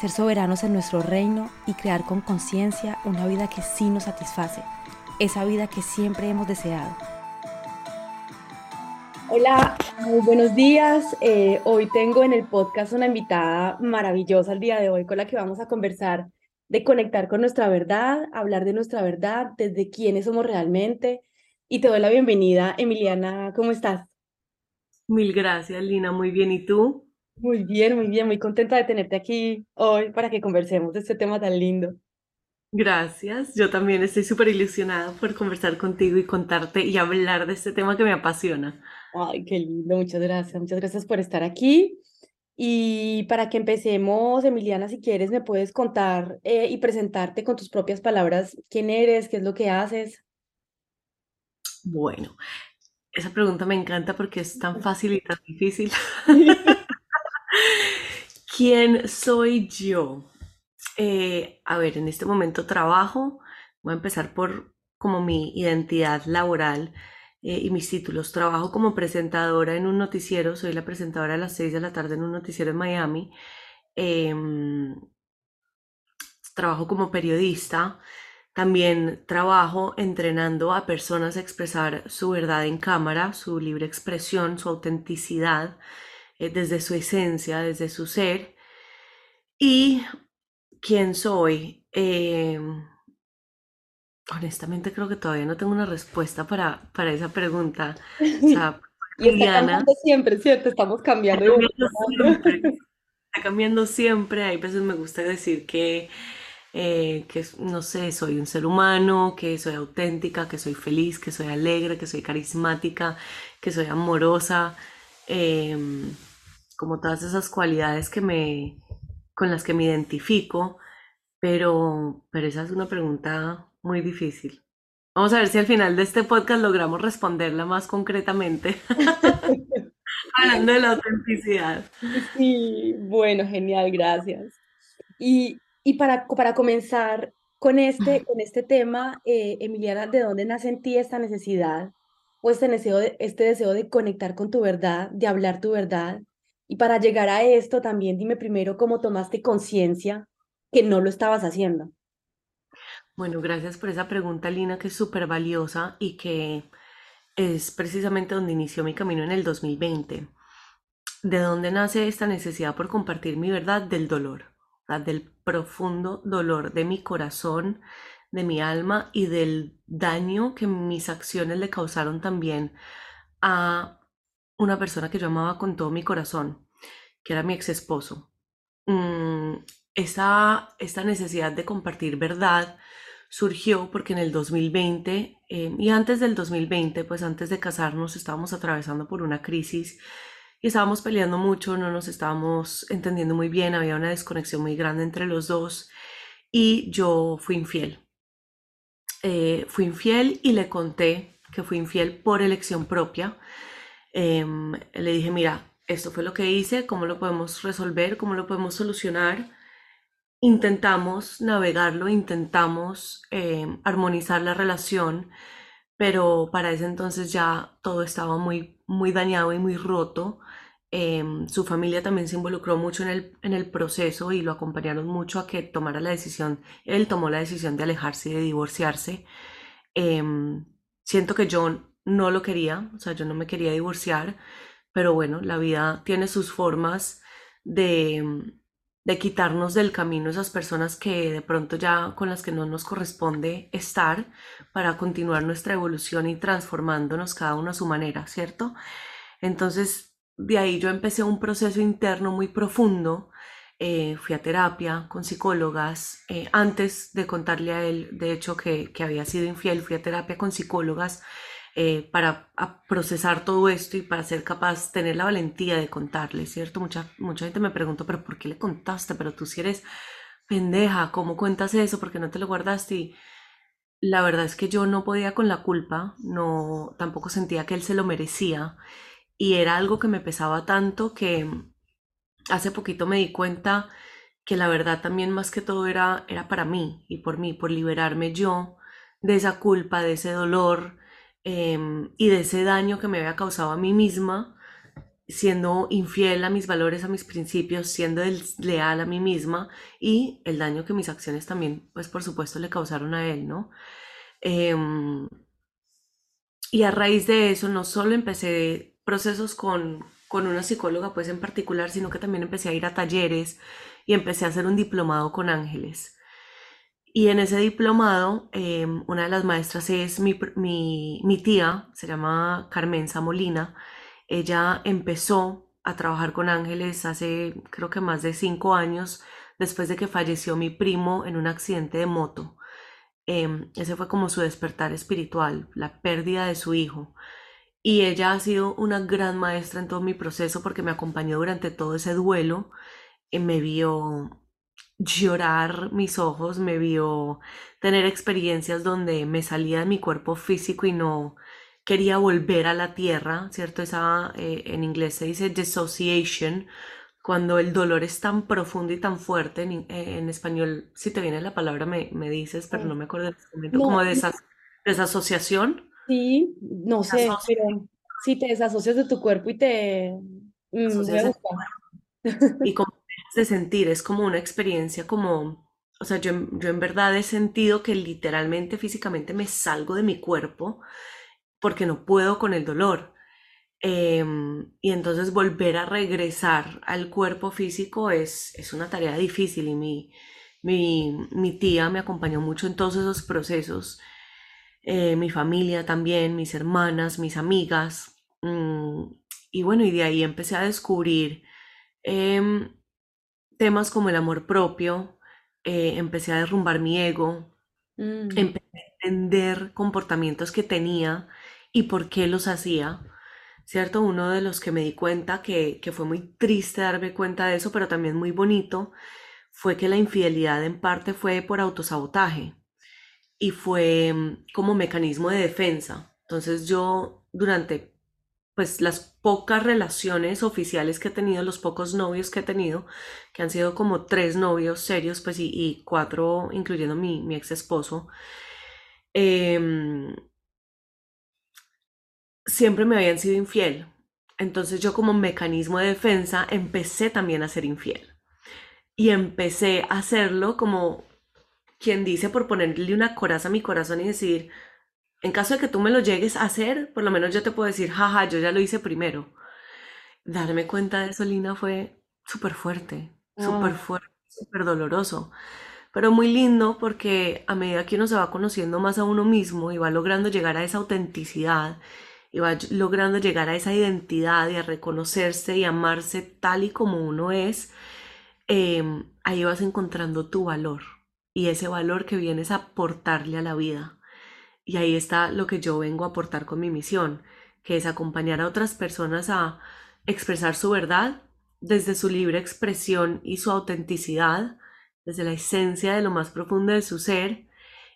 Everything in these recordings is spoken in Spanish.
ser soberanos en nuestro reino y crear con conciencia una vida que sí nos satisface, esa vida que siempre hemos deseado. Hola, muy buenos días. Eh, hoy tengo en el podcast una invitada maravillosa el día de hoy con la que vamos a conversar de conectar con nuestra verdad, hablar de nuestra verdad, desde quiénes somos realmente. Y te doy la bienvenida, Emiliana, ¿cómo estás? Mil gracias, Lina, muy bien. ¿Y tú? Muy bien, muy bien, muy contenta de tenerte aquí hoy para que conversemos de este tema tan lindo. Gracias, yo también estoy súper ilusionada por conversar contigo y contarte y hablar de este tema que me apasiona. Ay, qué lindo, muchas gracias, muchas gracias por estar aquí. Y para que empecemos, Emiliana, si quieres, me puedes contar eh, y presentarte con tus propias palabras quién eres, qué es lo que haces. Bueno, esa pregunta me encanta porque es tan fácil y tan difícil. ¿Quién soy yo? Eh, a ver, en este momento trabajo. Voy a empezar por como mi identidad laboral eh, y mis títulos. Trabajo como presentadora en un noticiero. Soy la presentadora a las 6 de la tarde en un noticiero en Miami. Em, trabajo como periodista. También trabajo entrenando a personas a expresar su verdad en cámara, su libre expresión, su autenticidad. Eh, desde su esencia, desde su ser. Y quién soy. Eh, honestamente creo que todavía no tengo una respuesta para, para esa pregunta. O sea, y está cambiando siempre, ¿cierto? Estamos cambiando. Está cambiando, siempre, está cambiando siempre. Hay veces me gusta decir que, eh, que, no sé, soy un ser humano, que soy auténtica, que soy feliz, que soy alegre, que soy carismática, que soy amorosa. Em, como todas esas cualidades que me, con las que me identifico, pero, pero esa es una pregunta muy difícil. Vamos a ver si al final de este podcast logramos responderla más concretamente. Hablando de la autenticidad. Sí, bueno, genial, gracias. Y, y para, para comenzar con este, con este tema, eh, Emiliana, ¿de dónde nace en ti esta necesidad o este deseo, de, este deseo de conectar con tu verdad, de hablar tu verdad? Y para llegar a esto, también dime primero cómo tomaste conciencia que no lo estabas haciendo. Bueno, gracias por esa pregunta, Lina, que es súper valiosa y que es precisamente donde inició mi camino en el 2020. ¿De dónde nace esta necesidad por compartir mi verdad? Del dolor, del profundo dolor de mi corazón, de mi alma y del daño que mis acciones le causaron también a una persona que yo amaba con todo mi corazón, que era mi ex esposo. Mm, esa, esta necesidad de compartir verdad surgió porque en el 2020 eh, y antes del 2020, pues antes de casarnos, estábamos atravesando por una crisis y estábamos peleando mucho, no nos estábamos entendiendo muy bien, había una desconexión muy grande entre los dos y yo fui infiel. Eh, fui infiel y le conté que fui infiel por elección propia. Em, le dije, mira, esto fue lo que hice, ¿cómo lo podemos resolver? ¿Cómo lo podemos solucionar? Intentamos navegarlo, intentamos em, armonizar la relación, pero para ese entonces ya todo estaba muy, muy dañado y muy roto. Em, su familia también se involucró mucho en el, en el proceso y lo acompañaron mucho a que tomara la decisión, él tomó la decisión de alejarse y de divorciarse. siento que yo no lo quería, o sea, yo no me quería divorciar, pero bueno, la vida tiene sus formas de, de quitarnos del camino esas personas que de pronto ya con las que no nos corresponde estar para continuar nuestra evolución y transformándonos cada uno a su manera, ¿cierto? Entonces, de ahí yo empecé un proceso interno muy profundo. Eh, fui a terapia con psicólogas. Eh, antes de contarle a él, de hecho, que, que había sido infiel, fui a terapia con psicólogas eh, para procesar todo esto y para ser capaz, tener la valentía de contarle, ¿cierto? Mucha, mucha gente me pregunta, pero ¿por qué le contaste? Pero tú si eres pendeja, ¿cómo cuentas eso? ¿Por qué no te lo guardaste? Y la verdad es que yo no podía con la culpa, no, tampoco sentía que él se lo merecía y era algo que me pesaba tanto que hace poquito me di cuenta que la verdad también más que todo era, era para mí y por mí, por liberarme yo de esa culpa, de ese dolor, Em, y de ese daño que me había causado a mí misma, siendo infiel a mis valores, a mis principios, siendo leal a mí misma y el daño que mis acciones también, pues por supuesto, le causaron a él, ¿no? Em, y a raíz de eso, no solo empecé procesos con, con una psicóloga, pues en particular, sino que también empecé a ir a talleres y empecé a hacer un diplomado con ángeles. Y en ese diplomado, em, una de las maestras es mi, mi, tía, se llama Carmen Molina. Ella empezó a trabajar con ángeles hace creo que más de cinco años, después de que falleció mi primo en un accidente de moto. Em, ese fue como su despertar espiritual, la pérdida de su hijo. Y ella ha sido una gran maestra en todo mi proceso porque me acompañó durante todo ese duelo. Y me vio llorar mis ojos, me vio tener experiencias donde me salía de mi cuerpo físico y no quería volver a la tierra, ¿cierto? Esa eh, en inglés se dice dissociation, cuando el dolor es tan profundo y tan fuerte, en, eh, español, si te viene la palabra me, me dices, pero no me acuerdo en este momento, como desasociación. Sí, no sé, pero si te desasocias de tu cuerpo y te... Mm, y como de sentir, es como una experiencia como, o sea, yo, yo en verdad he sentido que literalmente, físicamente me salgo de mi cuerpo porque no puedo con el dolor. Em, y entonces volver a regresar al cuerpo físico es, es una tarea difícil y mi, mi, mi, tía me acompañó mucho en todos esos procesos, eh, mi familia también, mis hermanas, mis amigas. Mm, y bueno, y de ahí empecé a descubrir em, temas como el amor propio, eh, empecé a derrumbar mi ego, mm. empecé a entender comportamientos que tenía y por qué los hacía. ¿Cierto? Uno de los que me di cuenta que, que fue muy triste darme cuenta de eso, pero también muy bonito, fue que la infidelidad en parte fue por autosabotaje y fue mm, como mecanismo de defensa. Entonces yo durante pues las pocas relaciones oficiales que he tenido, los pocos novios que he tenido, que han sido como tres novios serios, pues y, cuatro, incluyendo mi, mi ex esposo, em, siempre me habían sido infiel. Entonces yo como mecanismo de defensa empecé también a ser infiel. Y empecé a hacerlo como quien dice por ponerle una coraza a mi corazón y decir, en caso de que tú me lo llegues a hacer, por lo menos yo te puedo decir, jaja, yo ya lo hice primero. Darme cuenta de eso, Lina, fue súper fuerte, súper ah. fuerte, súper doloroso, pero muy lindo porque a medida que uno se va conociendo más a uno mismo y va logrando llegar a esa autenticidad y va logrando llegar a esa identidad y a reconocerse y amarse tal y como uno es, em, ahí vas encontrando tu valor y ese valor que vienes a aportarle a la vida. Y ahí está lo que yo vengo a aportar con mi misión, que es acompañar a otras personas a expresar su verdad desde su libre expresión y su autenticidad, desde la esencia de lo más profundo de su ser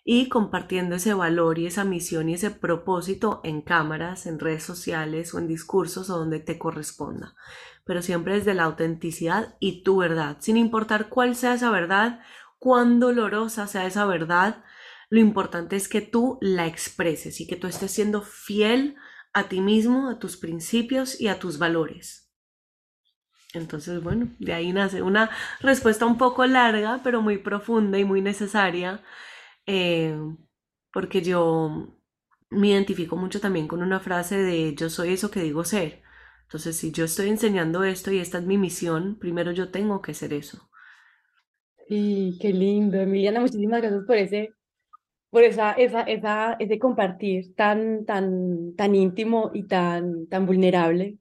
y compartiendo ese valor y esa misión y ese propósito en cámaras, en redes sociales o en discursos o donde te corresponda, pero siempre desde la autenticidad y tu verdad, sin importar cuál sea esa verdad, cuán dolorosa sea esa verdad, lo importante es que tú la expreses y que tú estés siendo fiel a ti mismo, a tus principios y a tus valores. Entonces, bueno, de ahí nace una respuesta un poco larga, pero muy profunda y muy necesaria, eh, porque yo me identifico mucho también con una frase de yo soy eso que digo ser. Entonces, si yo estoy enseñando esto y esta es mi misión, primero yo tengo que ser eso. Sí, qué lindo. Emiliana, muchísimas gracias por ese, por esa, esa, esa, ese compartir tan, tan, tan íntimo y tan, tan vulnerable,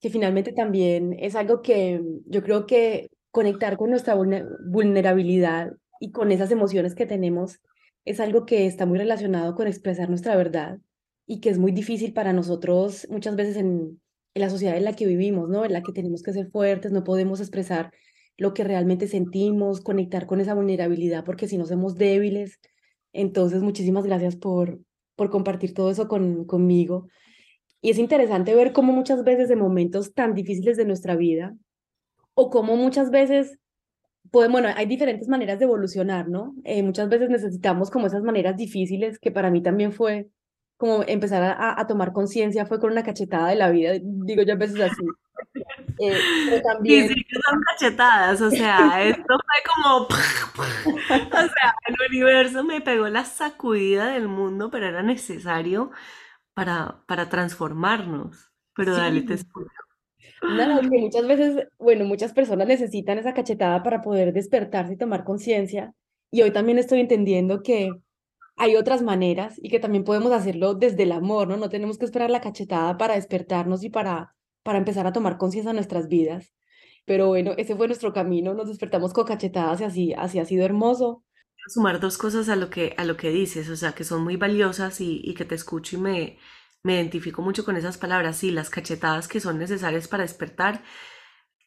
que finalmente también es algo que yo creo que conectar con nuestra vulnerabilidad y con esas emociones que tenemos es algo que está muy relacionado con expresar nuestra verdad y que es muy difícil para nosotros muchas veces en, en la sociedad en la que vivimos, ¿no? En la que tenemos que ser fuertes, no podemos expresar lo que realmente sentimos, conectar con esa vulnerabilidad, porque si no somos débiles. Entonces, muchísimas gracias por, por compartir todo eso con, conmigo. Y es interesante ver cómo muchas veces en momentos tan difíciles de nuestra vida, o cómo muchas veces, bueno, hay diferentes maneras de evolucionar, ¿no? Eh, muchas veces necesitamos como esas maneras difíciles, que para mí también fue como empezar a, a tomar conciencia, fue con una cachetada de la vida, digo yo a veces así. Eh, pero también... Sí, sí, son cachetadas, o sea, esto fue como... o sea, el universo me pegó la sacudida del mundo, pero era necesario para, para transformarnos. Pero dale, te escucho. No, que muchas veces, bueno, muchas personas necesitan esa cachetada para poder despertarse y tomar conciencia. Y hoy también estoy entendiendo que hay otras maneras y que también podemos hacerlo desde el amor, ¿no? No tenemos que esperar la cachetada para despertarnos y para para empezar a tomar conciencia de nuestras vidas. Pero bueno, ese fue nuestro camino, nos despertamos con cachetadas y así, así ha sido hermoso. Sumar dos cosas a lo que, a lo que dices, o sea, que son muy valiosas y, y que te escucho y me, me identifico mucho con esas palabras, sí, las cachetadas que son necesarias para despertar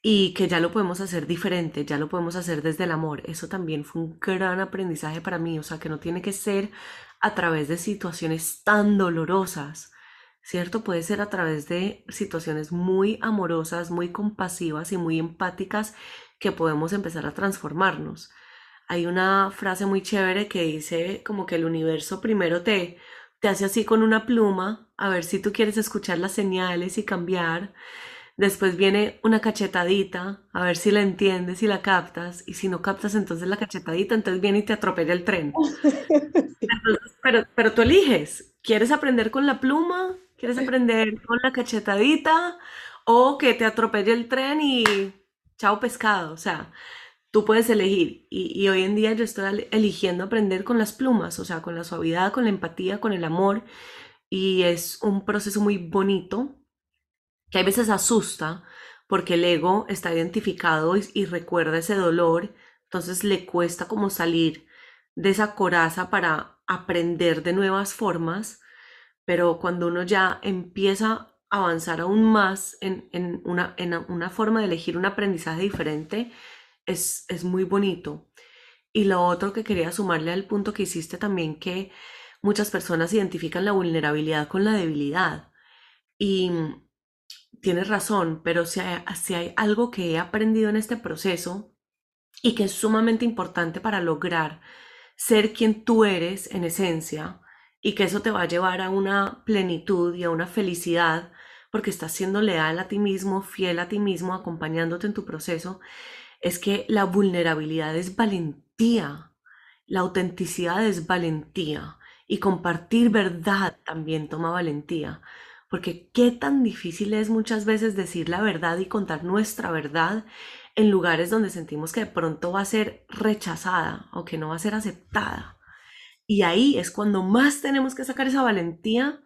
y que ya lo podemos hacer diferente, ya lo podemos hacer desde el amor. Eso también fue un gran aprendizaje para mí, o sea, que no tiene que ser a través de situaciones tan dolorosas, ¿cierto? Puede ser a través de situaciones muy amorosas, muy compasivas y muy empáticas que podemos empezar a transformarnos. Hay una frase muy chévere que dice como que el universo primero te, te hace así con una pluma, a ver si tú quieres escuchar las señales y cambiar. Después viene una cachetadita, a ver si la entiendes y la captas. Y si no captas entonces la cachetadita, entonces viene y te atropella el tren. pero, pero tú eliges, ¿quieres aprender con la pluma ¿Quieres aprender con la cachetadita o que te atropelle el tren y chao pescado? O sea, tú puedes elegir. Y, hoy en día yo estoy eligiendo aprender con las plumas, o sea, con la suavidad, con la empatía, con el amor. Y es un proceso muy bonito que a veces asusta porque el ego está identificado y, y recuerda ese dolor, entonces le cuesta como salir de esa coraza para aprender de nuevas formas pero cuando uno ya empieza a avanzar aún más en, una, en una forma de elegir un aprendizaje diferente, es, es muy bonito. Y lo otro que quería sumarle al punto que hiciste también, que muchas personas identifican la vulnerabilidad con la debilidad. Y tienes razón, pero si hay, si hay algo que he aprendido en este proceso y que es sumamente importante para lograr ser quien tú eres en esencia, y que eso te va a llevar a una plenitud y a una felicidad porque estás siendo leal a ti mismo, fiel a ti mismo, acompañándote en tu proceso, es que la vulnerabilidad es valentía, la autenticidad es valentía y compartir verdad también toma valentía. Porque qué tan difícil es muchas veces decir la verdad y contar nuestra verdad en lugares donde sentimos que de pronto va a ser rechazada o que no va a ser aceptada. Y ahí es cuando más tenemos que sacar esa valentía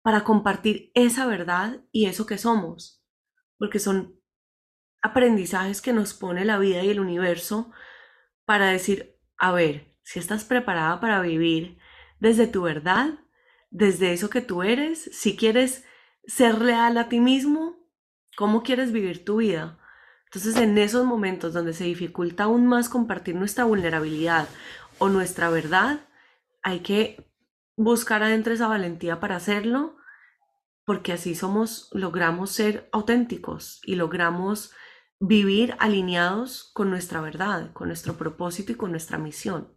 para compartir esa verdad y eso que somos, porque son aprendizajes que nos pone la vida y el universo para decir, a ver, si estás preparada para vivir desde tu verdad, desde eso que tú eres, si quieres ser real a ti mismo, ¿cómo quieres vivir tu vida? Entonces en esos momentos donde se dificulta aún más compartir nuestra vulnerabilidad o nuestra verdad, hay que buscar adentro esa valentía para hacerlo, porque así somos, logramos ser auténticos y logramos vivir alineados con nuestra verdad, con nuestro propósito y con nuestra misión.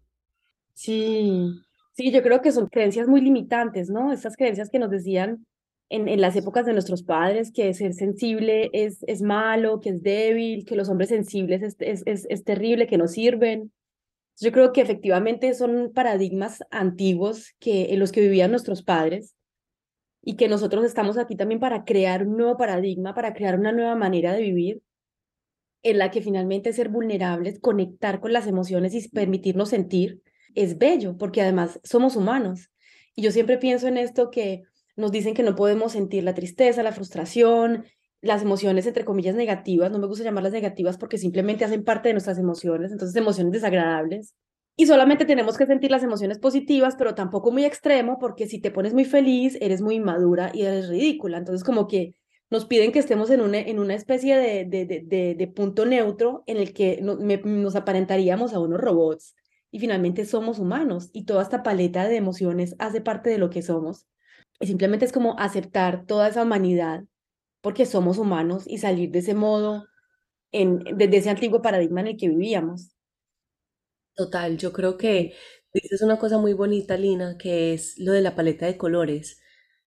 Sí, sí, yo creo que son creencias muy limitantes, ¿no? Esas creencias que nos decían en, en las épocas de nuestros padres, que ser sensible es, es malo, que es débil, que los hombres sensibles es, es, es, es terrible, que no sirven. Yo creo que efectivamente son paradigmas antiguos que, en los que vivían nuestros padres y que nosotros estamos aquí también para crear un nuevo paradigma, para crear una nueva manera de vivir, en la que finalmente ser vulnerables, conectar con las emociones y permitirnos sentir, es bello, porque además somos humanos. Y yo siempre pienso en esto que nos dicen que no podemos sentir la tristeza, la frustración, las emociones, entre comillas, negativas. No me gusta llamarlas negativas porque simplemente hacen parte de nuestras emociones, entonces emociones desagradables. Y solamente tenemos que sentir las emociones positivas, pero tampoco muy extremo, porque si te pones muy feliz, eres muy inmadura y eres ridícula. Entonces, como que nos piden que estemos en una, en una especie de, de, de, de punto neutro en el que nos aparentaríamos a unos robots y finalmente somos humanos y toda esta paleta de emociones hace parte de lo que somos. Y simplemente es como aceptar toda esa humanidad porque somos humanos y salir de ese modo en, desde ese antiguo paradigma en el que vivíamos. Total, yo creo que dices una cosa muy bonita, Lina, que es lo de la paleta de colores.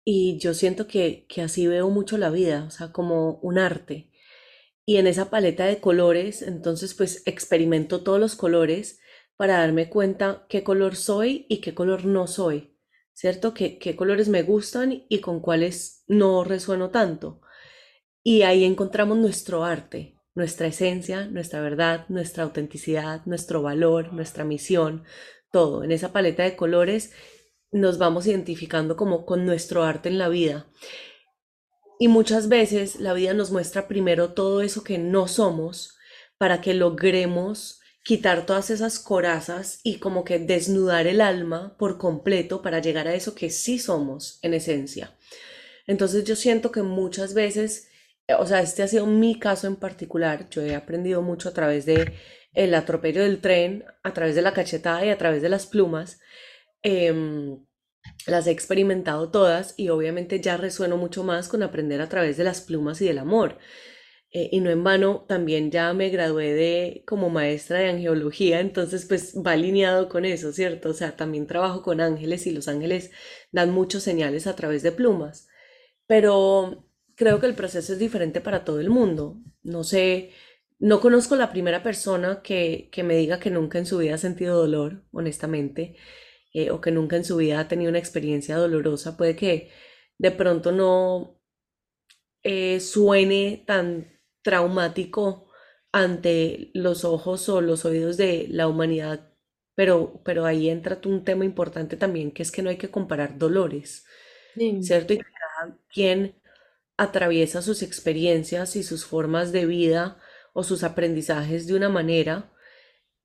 Y yo siento que, que así veo mucho la vida, o sea, como un arte. Y en esa paleta de colores, entonces pues experimento todos los colores para darme cuenta qué color soy y qué color no soy, ¿cierto? ¿Qué, qué colores me gustan y con cuáles no resueno tanto? Y ahí encontramos nuestro arte, nuestra esencia, nuestra verdad, nuestra autenticidad, nuestro valor, nuestra misión, todo. En esa paleta de colores nos vamos identificando como con nuestro arte en la vida. Y muchas veces la vida nos muestra primero todo eso que no somos para que logremos quitar todas esas corazas y como que desnudar el alma por completo para llegar a eso que sí somos en esencia. Entonces yo siento que muchas veces, o sea, este ha sido mi caso en particular, yo he aprendido mucho a través de el atropello del tren, a través de la cachetada y a través de las plumas. Em, las he experimentado todas y obviamente ya resueno mucho más con aprender a través de las plumas y del amor. Eh, y no en vano, también ya me gradué de como maestra de angeología, entonces pues va alineado con eso, ¿cierto? O sea, también trabajo con ángeles y los ángeles dan muchos señales a través de plumas. Pero creo que el proceso es diferente para todo el mundo. No sé, no conozco la primera persona que, que me diga que nunca en su vida ha sentido dolor, honestamente. Eh, o que nunca en su vida ha tenido una experiencia dolorosa, puede que de pronto no eh, suene tan traumático ante los ojos o los oídos de la humanidad, pero, pero ahí entra un tema importante también, que es que no hay que comparar dolores, ¿cierto? Y cada quien atraviesa sus experiencias y sus formas de vida o sus aprendizajes de una manera,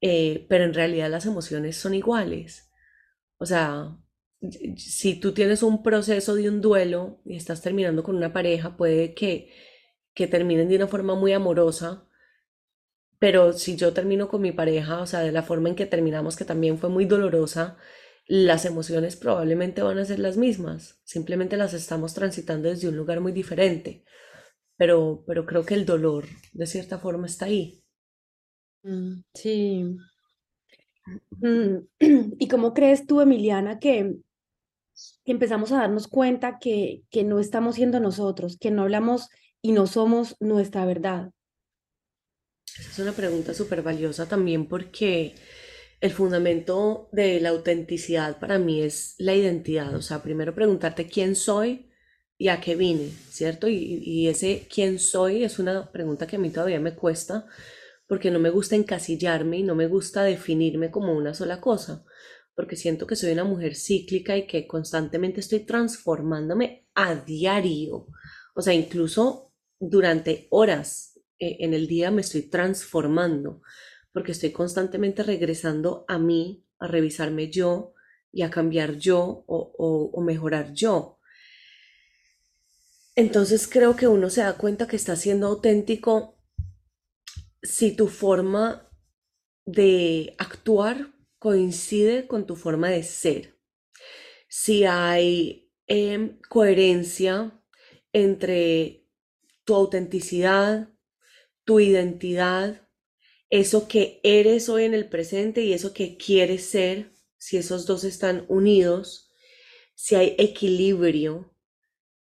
eh, pero en realidad las emociones son iguales. O sea, si tú tienes un proceso de un duelo y estás terminando con una pareja, puede que, que terminen de una forma muy amorosa, pero si yo termino con mi pareja, o sea, de la forma en que terminamos, que también fue muy dolorosa, las emociones probablemente van a ser las mismas, simplemente las estamos transitando desde un lugar muy diferente, pero, pero creo que el dolor de cierta forma está ahí. Mm, sí, Mm, ¿Y cómo crees tú, Emiliana, que, empezamos a darnos cuenta que, que no estamos siendo nosotros, que no hablamos y no somos nuestra verdad? Esa es una pregunta súper valiosa también porque el fundamento de la autenticidad para mí es la identidad. O sea, primero preguntarte quién soy y a qué vine, ¿cierto? Y, ese quién soy es una pregunta que a mí todavía me cuesta porque no me gusta encasillarme y no me gusta definirme como una sola cosa, porque siento que soy una mujer cíclica y que constantemente estoy transformándome a diario. O sea, incluso durante horas eh, en el día me estoy transformando, porque estoy constantemente regresando a mí, a revisarme yo y a cambiar yo o, mejorar yo. Entonces creo que uno se da cuenta que está siendo auténtico si tu forma de actuar coincide con tu forma de ser, si hay em, coherencia entre tu autenticidad, tu identidad, eso que eres hoy en el presente y eso que quieres ser, si esos dos están unidos, si hay equilibrio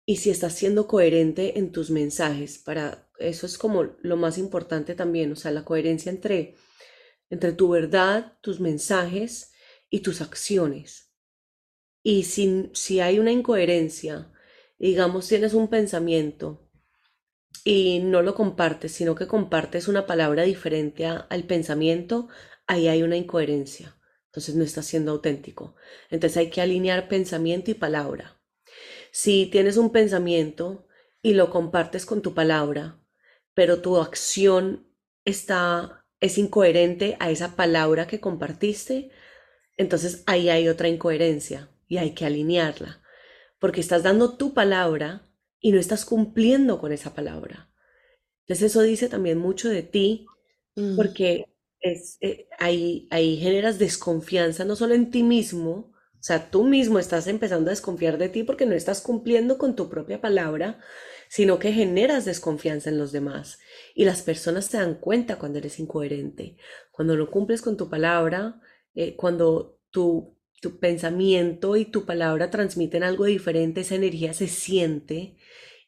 y si estás siendo coherente en tus mensajes para eso es como lo más importante también, o sea, la coherencia entre, entre tu verdad, tus mensajes y tus acciones. Y si, si hay una incoherencia, digamos, tienes un pensamiento y no lo compartes, sino que compartes una palabra diferente al pensamiento, ahí hay una incoherencia. Entonces no estás siendo auténtico. Entonces hay que alinear pensamiento y palabra. Si tienes un pensamiento y lo compartes con tu palabra, pero tu acción está es incoherente a esa palabra que compartiste, entonces ahí hay otra incoherencia y hay que alinearla, porque estás dando tu palabra y no estás cumpliendo con esa palabra. Entonces eso dice también mucho de ti, mm. porque es, eh, ahí, ahí generas desconfianza no solo en ti mismo, o sea, tú mismo estás empezando a desconfiar de ti porque no estás cumpliendo con tu propia palabra, sino que generas desconfianza en los demás. Y las personas te dan cuenta cuando eres incoherente, cuando no cumples con tu palabra, eh, cuando tu, tu pensamiento y tu palabra transmiten algo diferente, esa energía se siente.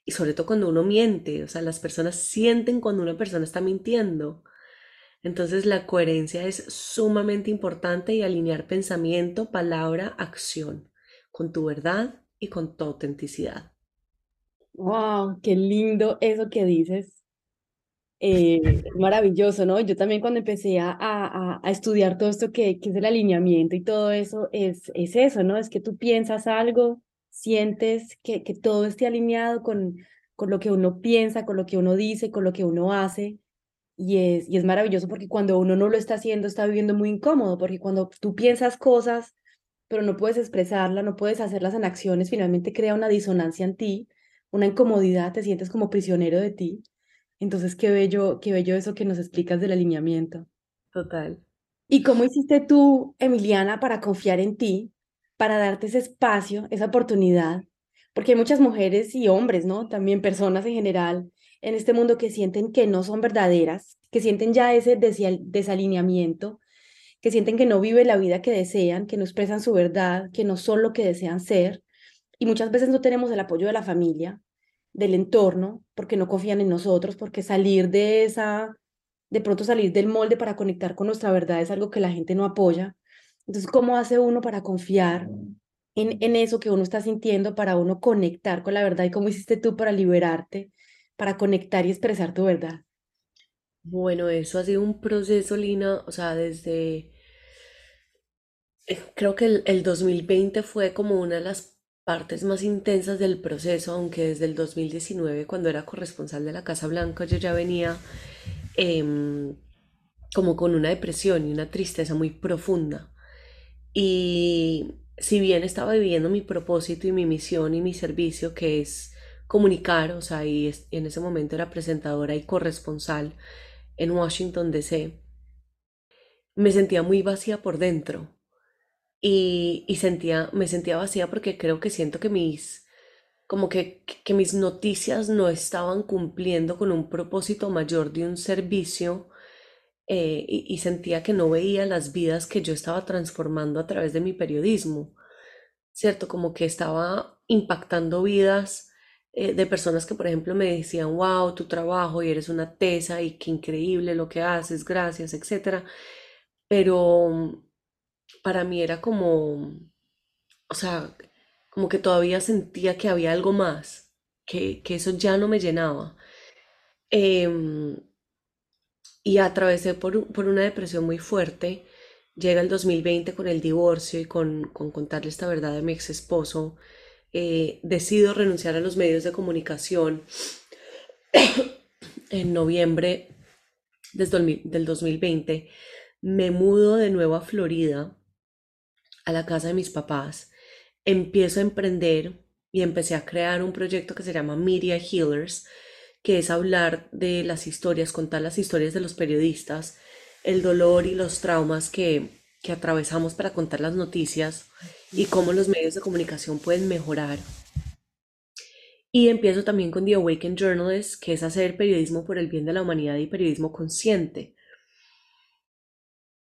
Y sobre todo cuando uno miente, o sea, las personas sienten cuando una persona está mintiendo. Entonces la coherencia es sumamente importante y alinear pensamiento, palabra, acción con tu verdad y con tu autenticidad. Wow, qué lindo eso que dices. Eh, maravilloso, ¿no? Yo también cuando empecé a, a, a estudiar todo esto que, que, es el alineamiento y todo eso, es, es eso, ¿no? Es que tú piensas algo, sientes que, que todo esté alineado con, con lo que uno piensa, con lo que uno dice, con lo que uno hace. Y es, y es maravilloso porque cuando uno no lo está haciendo, está viviendo muy incómodo, porque cuando tú piensas cosas, pero no puedes expresarlas, no puedes hacerlas en acciones, finalmente crea una disonancia en ti, una incomodidad, te sientes como prisionero de ti. Entonces, qué bello, qué bello eso que nos explicas del alineamiento. Total. ¿Y cómo hiciste tú, Emiliana, para confiar en ti, para darte ese espacio, esa oportunidad? Porque hay muchas mujeres y hombres, ¿no? También personas en general en este mundo que sienten que no son verdaderas, que sienten ya ese desalineamiento, que sienten que no viven la vida que desean, que no expresan su verdad, que no son lo que desean ser. Y muchas veces no tenemos el apoyo de la familia, del entorno, porque no confían en nosotros, porque salir de esa, de pronto salir del molde para conectar con nuestra verdad es algo que la gente no apoya. Entonces, ¿cómo hace uno para confiar en, en eso que uno está sintiendo, para uno conectar con la verdad? ¿Y cómo hiciste tú para liberarte para conectar y expresar tu verdad? Bueno, eso ha sido un proceso, Lina, o sea, desde... Eh, creo que el, 2020 fue como una de las partes más intensas del proceso, aunque desde el 2019, cuando era corresponsal de la Casa Blanca, yo ya venía em, como con una depresión y una tristeza muy profunda. Y si bien estaba viviendo mi propósito y mi misión y mi servicio, que es comunicar, o sea, y en ese momento era presentadora y corresponsal en Washington, D.C., me sentía muy vacía por dentro. Y, sentía, me sentía vacía porque creo que siento que mis, como que, que mis noticias no estaban cumpliendo con un propósito mayor de un servicio eh, y, y, sentía que no veía las vidas que yo estaba transformando a través de mi periodismo, ¿cierto? Como que estaba impactando vidas eh, de personas que, por ejemplo, me decían, wow, tu trabajo y eres una tesa y qué increíble lo que haces, gracias, etc. Pero para mí era como, o sea, como que todavía sentía que había algo más, que, que eso ya no me llenaba. Em, y atravesé por, por, una depresión muy fuerte. Llega el 2020 con el divorcio y con, con contarle esta verdad a mi ex esposo eh, decido renunciar a los medios de comunicación en noviembre del 2020, me mudo de nuevo a Florida, a la casa de mis papás, empiezo a emprender y empecé a crear un proyecto que se llama Media Healers, que es hablar de las historias, contar las historias de los periodistas, el dolor y los traumas que, que atravesamos para contar las noticias y cómo los medios de comunicación pueden mejorar. Y empiezo también con The Awakened Journalist, que es hacer periodismo por el bien de la humanidad y periodismo consciente.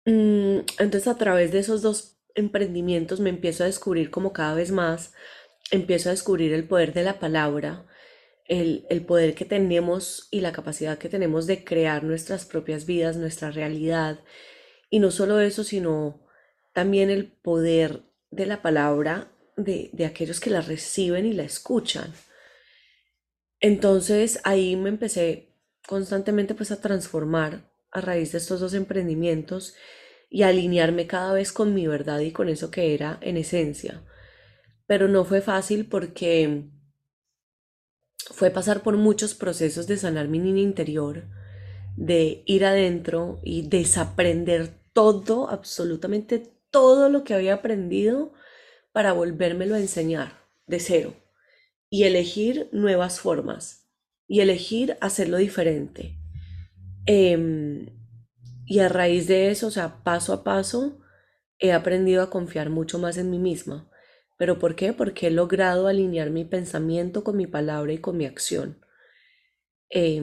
Mm, entonces a través de esos dos emprendimientos me empiezo a descubrir como cada vez más, empiezo a descubrir el poder de la palabra, el, el poder que tenemos y la capacidad que tenemos de crear nuestras propias vidas, nuestra realidad. Y no solo eso, sino también el poder de la palabra de, aquellos que la reciben y la escuchan. Entonces ahí me empecé constantemente pues a transformar a raíz de estos dos emprendimientos y alinearme cada vez con mi verdad y con eso que era en esencia. Pero no fue fácil porque fue pasar por muchos procesos de sanar mi niña interior, de ir adentro y desaprender todo, absolutamente todo lo que había aprendido para volvérmelo a enseñar de cero y elegir nuevas formas y elegir hacerlo diferente. Em, y a raíz de eso, o sea, paso a paso, he aprendido a confiar mucho más en mí misma. ¿Pero por qué? Porque he logrado alinear mi pensamiento con mi palabra y con mi acción. Eh,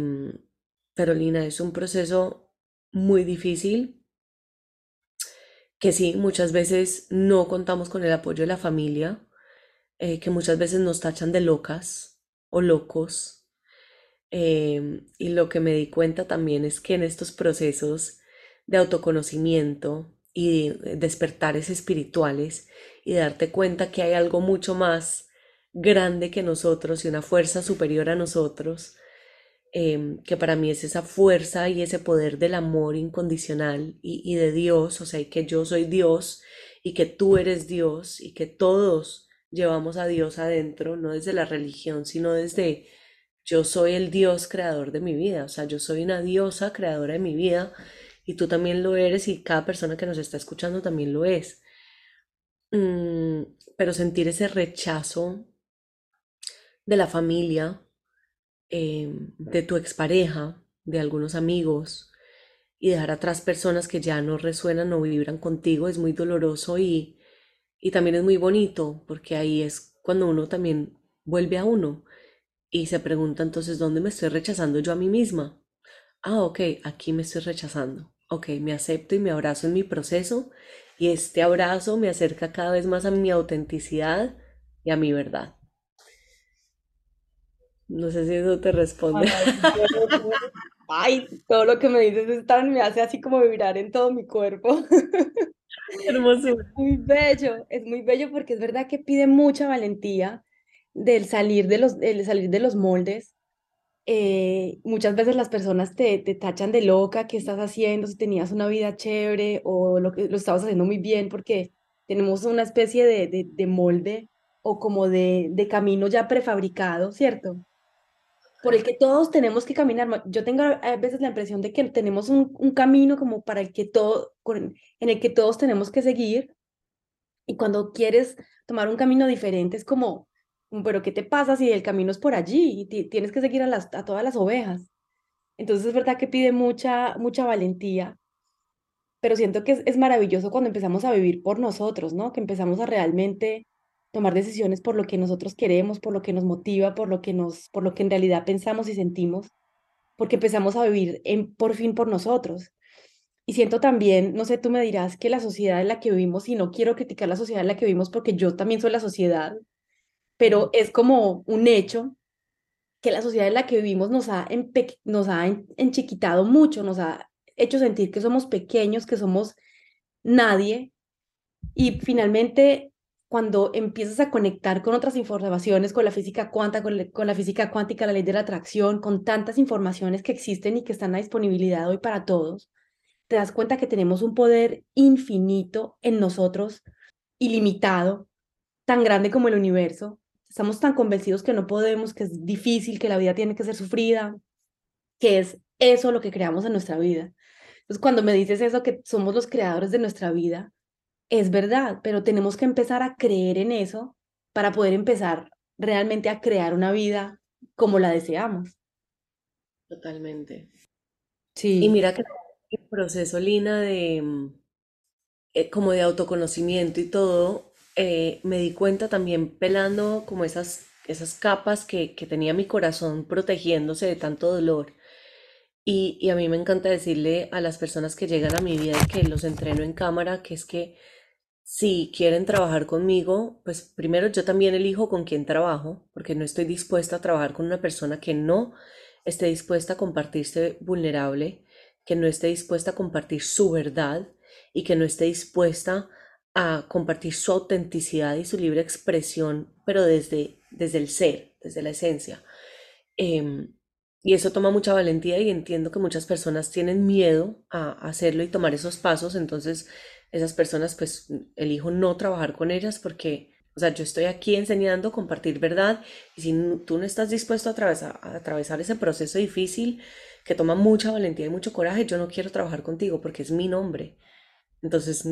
pero Lina, es un proceso muy difícil que sí, muchas veces no contamos con el apoyo de la familia, eh, que muchas veces nos tachan de locas o locos. Em, y lo que me di cuenta también es que en estos procesos de autoconocimiento y despertares espirituales y darte cuenta que hay algo mucho más grande que nosotros y una fuerza superior a nosotros, em, que para mí es esa fuerza y ese poder del amor incondicional y, y de Dios, o sea, y que yo soy Dios y que tú eres Dios y que todos llevamos a Dios adentro, no desde la religión, sino desde yo soy el Dios creador de mi vida, o sea, yo soy una diosa creadora de mi vida y tú también lo eres y cada persona que nos está escuchando también lo es. Mm, pero sentir ese rechazo de la familia, em, de tu expareja, de algunos amigos y dejar atrás personas que ya no resuenan o vibran contigo es muy doloroso y, y también es muy bonito porque ahí es cuando uno también vuelve a uno y se pregunta entonces, ¿dónde me estoy rechazando yo a mí misma? Ah, ok, aquí me estoy rechazando. Ok, me acepto y me abrazo en mi proceso y este abrazo me acerca cada vez más a mi autenticidad y a mi verdad. No sé si eso te responde. Ay, todo lo que me dices es tan, me hace así como vibrar en todo mi cuerpo. Hermoso. Muy bello, es muy bello porque es verdad que pide mucha valentía del salir de los, del salir de los moldes eh, muchas veces las personas te, te tachan de loca, ¿qué estás haciendo? Si tenías una vida chévere o lo que lo estabas haciendo muy bien, porque tenemos una especie de, de, de molde o como de, de camino ya prefabricado, ¿cierto? Por el que todos tenemos que caminar. Yo tengo a veces la impresión de que tenemos un, un camino como para el que todo, en el que todos tenemos que seguir. Y cuando quieres tomar un camino diferente, es como, pero ¿qué te pasa si el camino es por allí y tienes que seguir a, todas las ovejas? Entonces es verdad que pide mucha, mucha valentía, pero siento que es, es maravilloso cuando empezamos a vivir por nosotros, ¿no? Que empezamos a realmente tomar decisiones por lo que nosotros queremos, por lo que nos motiva, por lo que, nos, por lo que en realidad pensamos y sentimos, porque empezamos a vivir en, por fin por nosotros. Y siento también, no sé, tú me dirás que la sociedad en la que vivimos, y no quiero criticar la sociedad en la que vivimos porque yo también soy la sociedad, pero es como un hecho que la sociedad en la que vivimos nos ha, nos ha enchiquitado mucho, nos ha hecho sentir que somos pequeños, que somos nadie. Y finalmente, cuando empiezas a conectar con otras informaciones, con la física cuántica, con, con, la física cuántica, la ley de la atracción, con tantas informaciones que existen y que están a disponibilidad hoy para todos, te das cuenta que tenemos un poder infinito en nosotros, ilimitado, tan grande como el universo, estamos tan convencidos que no podemos, que es difícil, que la vida tiene que ser sufrida, que es eso lo que creamos en nuestra vida. Entonces, cuando me dices eso, que somos los creadores de nuestra vida, es verdad, pero tenemos que empezar a creer en eso para poder empezar realmente a crear una vida como la deseamos. Totalmente. Sí. Y mira que el proceso, Lina, de mm, eh, como de autoconocimiento y todo, eh, me di cuenta también pelando como esas, esas capas que, que tenía mi corazón protegiéndose de tanto dolor. Y, a mí me encanta decirle a las personas que llegan a mi vida y que los entreno en cámara, que es que si quieren trabajar conmigo, pues primero yo también elijo con quién trabajo, porque no estoy dispuesta a trabajar con una persona que no esté dispuesta a compartirse vulnerable, que no esté dispuesta a compartir su verdad y que no esté dispuesta a compartir su autenticidad y su libre expresión, pero desde, desde el ser, desde la esencia. Em, y eso toma mucha valentía y entiendo que muchas personas tienen miedo a hacerlo y tomar esos pasos, entonces esas personas pues elijo no trabajar con ellas porque, o sea, yo estoy aquí enseñando, compartir verdad y si tú no estás dispuesto a atravesar, a atravesar ese proceso difícil que toma mucha valentía y mucho coraje, yo no quiero trabajar contigo porque es mi nombre. Entonces,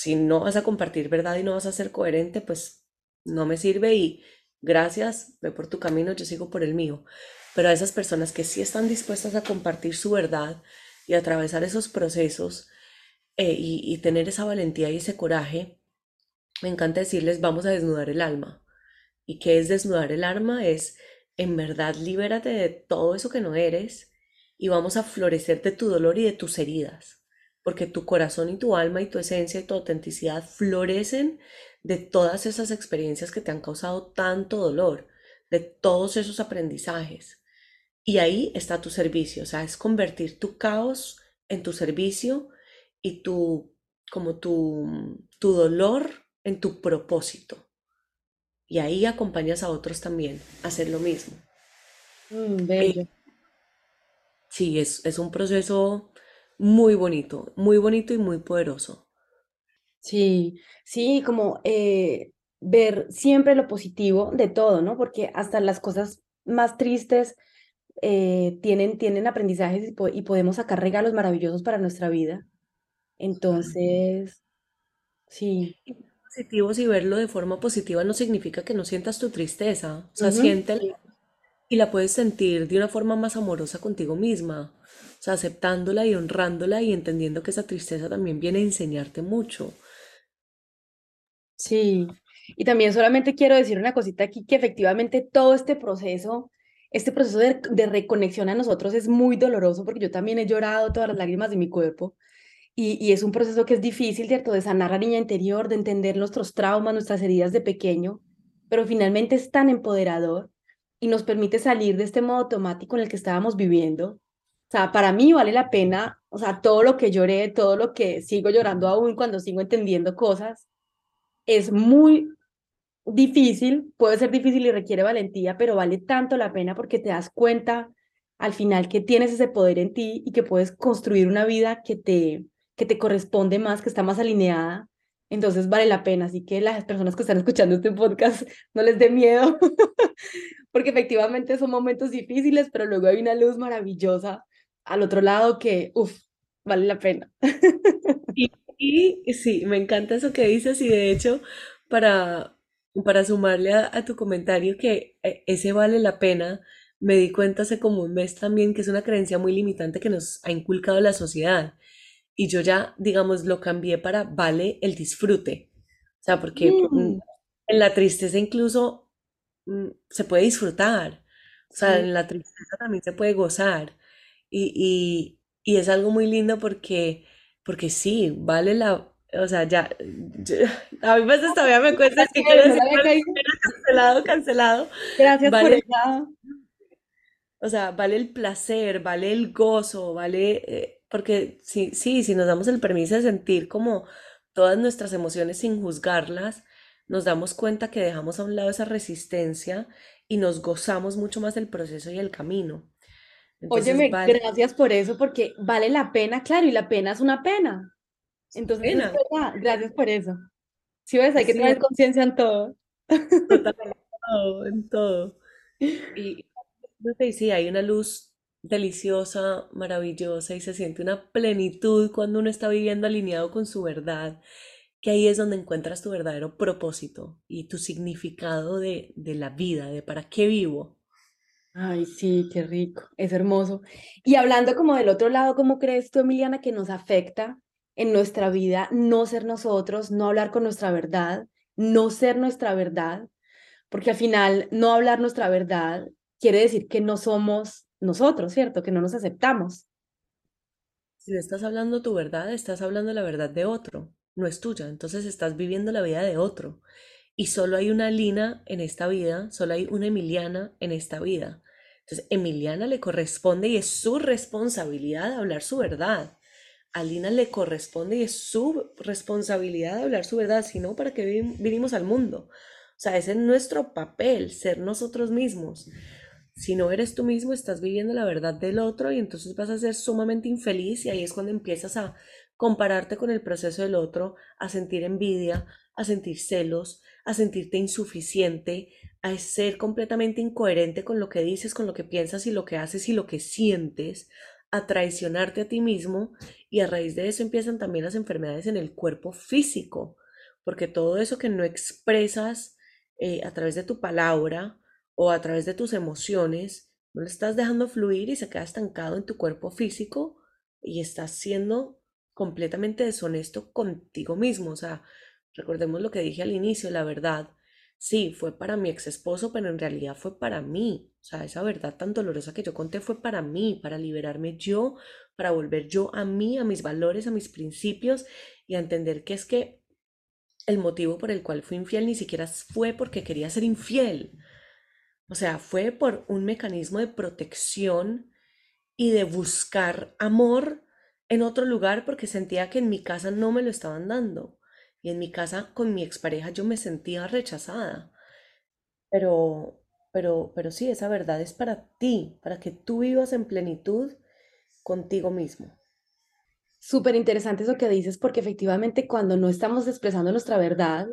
si no vas a compartir verdad y no vas a ser coherente, pues no me sirve y gracias, ve por tu camino, yo sigo por el mío. Pero a esas personas que sí están dispuestas a compartir su verdad y atravesar esos procesos eh, y, y tener esa valentía y ese coraje, me encanta decirles, vamos a desnudar el alma. ¿Y qué es desnudar el alma? Es, en verdad, libérate de todo eso que no eres y vamos a florecer de tu dolor y de tus heridas, porque tu corazón y tu alma y tu esencia y tu autenticidad florecen de todas esas experiencias que te han causado tanto dolor, de todos esos aprendizajes. Y ahí está tu servicio, o sea, es convertir tu caos en tu servicio y tu, como tu, tu dolor en tu propósito. Y ahí acompañas a otros también a hacer lo mismo. Mm, bello. Sí, es, es un proceso muy bonito, muy bonito y muy poderoso. Sí, sí, como eh, ver siempre lo positivo de todo, ¿no? Porque hasta las cosas más tristes eh, tienen, tienen aprendizajes y, po- y podemos sacar regalos maravillosos para nuestra vida. Entonces, sí. Y positivos y verlo de forma positiva no significa que no sientas tu tristeza, o sea, Ujú, siéntela y la puedes sentir de una forma más amorosa contigo misma, sea, aceptándola y honrándola y entendiendo que esa tristeza también viene a enseñarte mucho. Sí, y también solamente quiero decir una cosita aquí, que efectivamente todo este proceso, este proceso de, reconexión a nosotros es muy doloroso porque yo también he llorado todas las lágrimas de mi cuerpo y, y es un proceso que es difícil, ¿cierto? De sanar la niña interior, de entender nuestros traumas, nuestras heridas de pequeño, pero finalmente es tan empoderador y nos permite salir de este modo automático en el que estábamos viviendo. O sea, para mí vale la pena, o sea, todo lo que lloré, todo lo que sigo llorando aún cuando sigo entendiendo cosas es muy difícil, puede ser difícil y requiere valentía, pero vale tanto la pena porque te das cuenta al final que tienes ese poder en ti y que puedes construir una vida que te, que te corresponde más, que está más alineada. Entonces vale la pena. Así que las personas que están escuchando este podcast no les dé miedo, porque efectivamente son momentos difíciles, pero luego hay una luz maravillosa al otro lado que, uff, vale la pena. Y, y sí, me encanta eso que dices y de hecho, para, para sumarle a, a tu comentario que eh, ese vale la pena, me di cuenta hace como un mes también que es una creencia muy limitante que nos ha inculcado la sociedad. Y yo ya, digamos, lo cambié para vale el disfrute. O sea, porque mm, Mm, en la tristeza incluso mm, se puede disfrutar. O sea, sí. en la tristeza también se puede gozar. Y, y, y es algo muy lindo porque, porque sí, vale la... O sea, ya... yo- a mí veces todavía me cuesta, es que quiero decir, cancelado, cancelado. Gracias por Vale esa. o sea, vale el placer, vale el gozo, vale, eh, porque sí, sí, si nos damos el permiso de sentir como todas nuestras emociones sin juzgarlas, nos damos cuenta que dejamos a un lado esa resistencia y nos gozamos mucho más del proceso y el camino. Entonces, Óyeme, vale gracias por eso, porque vale la pena, claro, y la pena es una pena. Entonces pena. gracias por eso. Si ves, hay que Sí, tener conciencia en todo. totalmente en todo, en todo. Y sí, hay una luz deliciosa, maravillosa y se siente una plenitud cuando uno está viviendo alineado con su verdad, que ahí es donde encuentras tu verdadero propósito y tu significado de, de la vida, de para qué vivo. Ay, sí, qué rico, es hermoso. Y hablando como del otro lado, ¿cómo crees tú, Emiliana, que nos afecta en nuestra vida no ser nosotros, no hablar con nuestra verdad, no ser nuestra verdad? Porque al final no hablar nuestra verdad quiere decir que no somos nosotros, ¿cierto? Que no nos aceptamos. Si no estás hablando tu verdad, estás hablando la verdad de otro, no es tuya, entonces estás viviendo la vida de otro. Y solo hay una Lina en esta vida, solo hay una Emiliana en esta vida. Entonces, Emiliana le corresponde y es su responsabilidad hablar su verdad. A Lina le corresponde y es su responsabilidad hablar su verdad, si no, ¿para vi- vinimos al mundo? O sea, ese es nuestro papel, ser nosotros mismos. Si no eres tú mismo, estás viviendo la verdad del otro y entonces vas a ser sumamente infeliz y ahí es cuando empiezas a compararte con el proceso del otro, a sentir envidia, a sentir celos, a sentirte insuficiente, a ser completamente incoherente con lo que dices, con lo que piensas y lo que haces y lo que sientes, a traicionarte a ti mismo y a raíz de eso empiezan también las enfermedades en el cuerpo físico, porque todo eso que no expresas eh, a través de tu palabra o a través de tus emociones, no lo estás dejando fluir y se queda estancado en tu cuerpo físico y estás siendo completamente deshonesto contigo mismo. O sea, recordemos lo que dije al inicio, la verdad sí, fue para mi ex esposo, pero en realidad fue para mí. O sea, esa verdad tan dolorosa que yo conté fue para mí, para liberarme yo, para volver yo a mí, a mis valores, a mis principios y a entender que es que el motivo por el cual fui infiel ni siquiera fue porque quería ser infiel. O sea, fue por un mecanismo de protección y de buscar amor en otro lugar porque sentía que en mi casa no me lo estaban dando. Y en mi casa con mi expareja yo me sentía rechazada. Pero, pero, pero sí, esa verdad es para ti, para que tú vivas en plenitud contigo mismo. Súper interesante eso que dices, porque efectivamente cuando no estamos expresando nuestra verdad,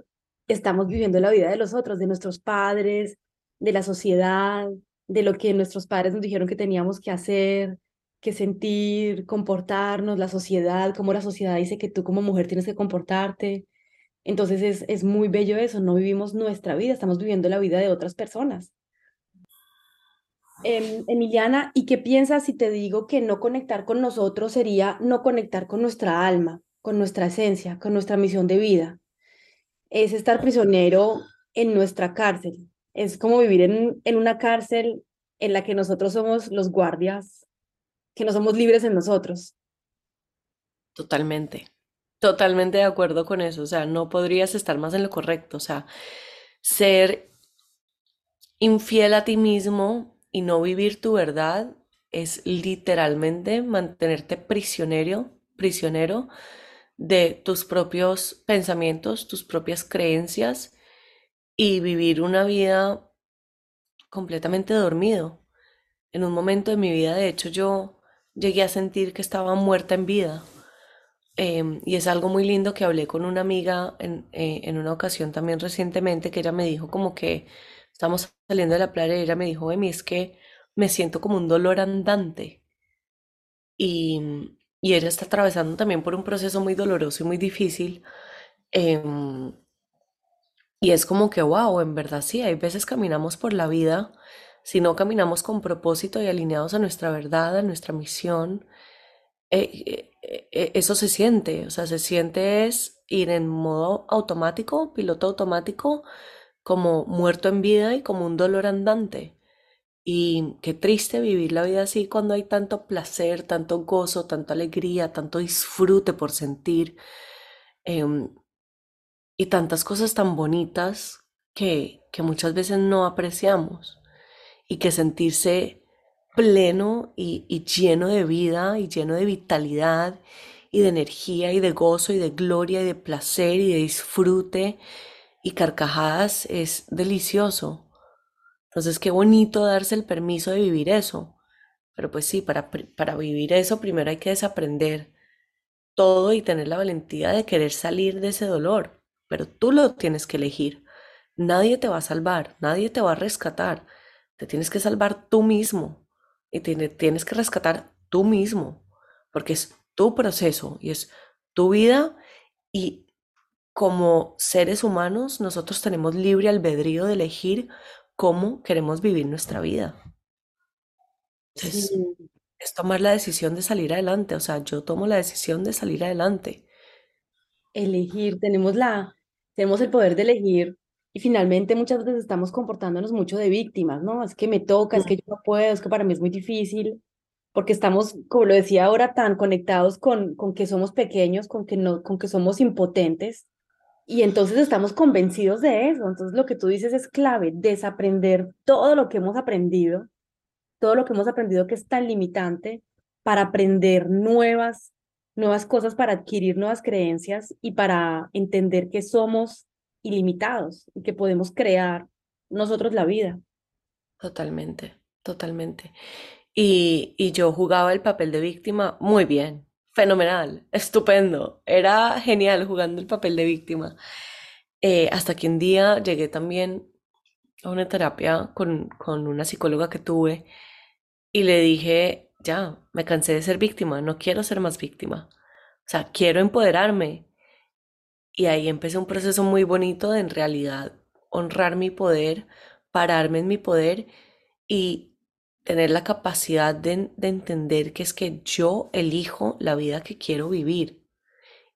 estamos viviendo la vida de los otros, de nuestros padres, de la sociedad, de lo que nuestros padres nos dijeron que teníamos que hacer, que sentir, comportarnos, la sociedad, cómo la sociedad dice que tú como mujer tienes que comportarte. Entonces es, es muy bello eso, no vivimos nuestra vida, estamos viviendo la vida de otras personas. Em, Emiliana, ¿y qué piensas si te digo que no conectar con nosotros sería no conectar con nuestra alma, con nuestra esencia, con nuestra misión de vida? Es estar prisionero en nuestra cárcel. Es como vivir en, en una cárcel en la que nosotros somos los guardias, que no somos libres en nosotros. Totalmente. Totalmente de acuerdo con eso, o sea, no podrías estar más en lo correcto, o sea, ser infiel a ti mismo y no vivir tu verdad es literalmente mantenerte prisionero, prisionero de tus propios pensamientos, tus propias creencias y vivir una vida completamente dormido. En un momento de mi vida, de hecho, yo llegué a sentir que estaba muerta en vida. Em, y es algo muy lindo que hablé con una amiga en, eh, en, una ocasión también recientemente, que ella me dijo como que estamos saliendo de la playa y ella me dijo, Emi, es que me siento como un dolor andante. Y, y ella está atravesando también por un proceso muy doloroso y muy difícil. Em, y es como que, wow, en verdad sí, hay veces caminamos por la vida, si no caminamos con propósito y alineados a nuestra verdad, a nuestra misión, eh, eh, eh, eso se siente, o sea, se siente es ir en modo automático, piloto automático, como muerto en vida y como un dolor andante. Y qué triste vivir la vida así cuando hay tanto placer, tanto gozo, tanta alegría, tanto disfrute por sentir em, y tantas cosas tan bonitas que, que muchas veces no apreciamos y que sentirse pleno y, lleno de vida y lleno de vitalidad y de energía y de gozo y de gloria y de placer y de disfrute y carcajadas es delicioso. Entonces, qué bonito darse el permiso de vivir eso. Pero pues sí, para, para vivir eso primero hay que desaprender todo y tener la valentía de querer salir de ese dolor. Pero tú lo tienes que elegir. Nadie te va a salvar, nadie te va a rescatar. Te tienes que salvar tú mismo y tienes que rescatar tú mismo, porque es tu proceso y es tu vida y como seres humanos nosotros tenemos libre albedrío de elegir cómo queremos vivir nuestra vida. es tomar la decisión de salir adelante, o sea, yo tomo la decisión de salir adelante. Elegir, tenemos la, tenemos el poder de elegir y finalmente muchas veces estamos comportándonos mucho de víctimas, ¿no? Es que me toca, es que yo no puedo, es que para mí es muy difícil, porque estamos, como lo decía ahora, tan conectados con, con que somos pequeños, con que, no, con que somos impotentes, y entonces estamos convencidos de eso. Entonces lo que tú dices es clave, desaprender todo lo que hemos aprendido, todo lo que hemos aprendido que es tan limitante para aprender nuevas, nuevas cosas, para adquirir nuevas creencias y para entender que somos ilimitados y que podemos crear nosotros la vida. Totalmente, totalmente. Y, y yo jugaba el papel de víctima muy bien, fenomenal, estupendo. Era genial jugando el papel de víctima. Eh, hasta que un día llegué también a una terapia con, con una psicóloga que tuve y le dije, ya, me cansé de ser víctima, no quiero ser más víctima. O sea, quiero empoderarme. Y ahí empecé un proceso muy bonito de en realidad honrar mi poder, pararme en mi poder y tener la capacidad de, de entender que es que yo elijo la vida que quiero vivir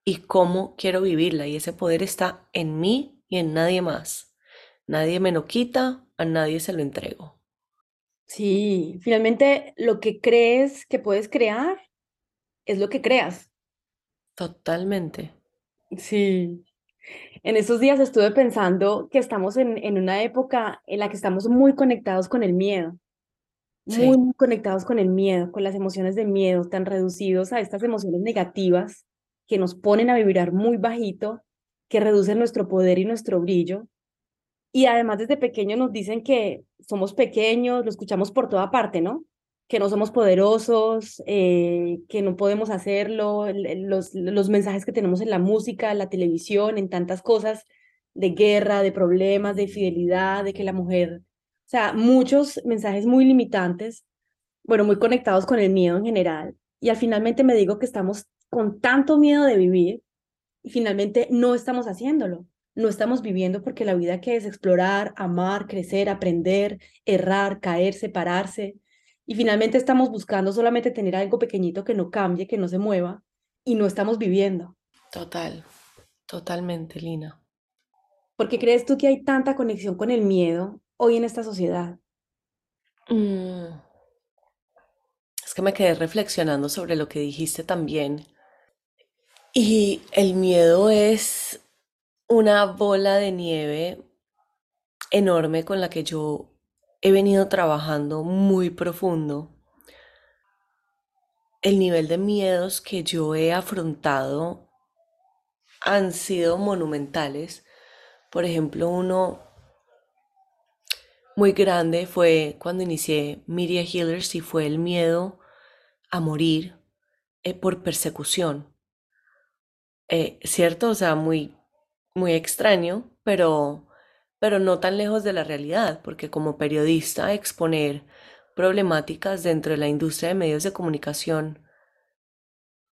y cómo quiero vivirla. Y ese poder está en mí y en nadie más. Nadie me lo quita, a nadie se lo entrego. Sí, finalmente lo que crees que puedes crear es lo que creas. Totalmente. Sí. En esos días estuve pensando que estamos en, en una época en la que estamos muy conectados con el miedo, muy, muy conectados con el miedo, con las emociones de miedo, tan reducidos a estas emociones negativas que nos ponen a vibrar muy bajito, que reducen nuestro poder y nuestro brillo. Y además desde pequeños nos dicen que somos pequeños, lo escuchamos por toda parte, ¿no? Que no somos poderosos, eh, que no podemos hacerlo, los, los mensajes que tenemos en la música, la televisión, en tantas cosas de guerra, de problemas, de fidelidad, de que la mujer, o sea, muchos mensajes muy limitantes, bueno, muy conectados con el miedo en general. Y al finalmente me digo que estamos con tanto miedo de vivir y finalmente no estamos haciéndolo. No estamos viviendo porque la vida que es explorar, amar, crecer, aprender, errar, caer, separarse. Y finalmente estamos buscando solamente tener algo pequeñito que no cambie, que no se mueva, y no estamos viviendo. total, totalmente, Lina. ¿Por qué crees tú que hay tanta conexión con el miedo hoy en esta sociedad? Mm, es que me quedé reflexionando sobre lo que dijiste también. Y el miedo es una bola de nieve enorme con la que yo he venido trabajando muy profundo. El nivel de miedos que yo he afrontado han sido monumentales. Por ejemplo, uno muy grande fue cuando inicié Media Healers y fue el miedo a morir eh, por persecución. Eh, ¿cierto? O sea, muy, muy extraño, pero, pero no tan lejos de la realidad, porque como periodista exponer problemáticas dentro de la industria de medios de comunicación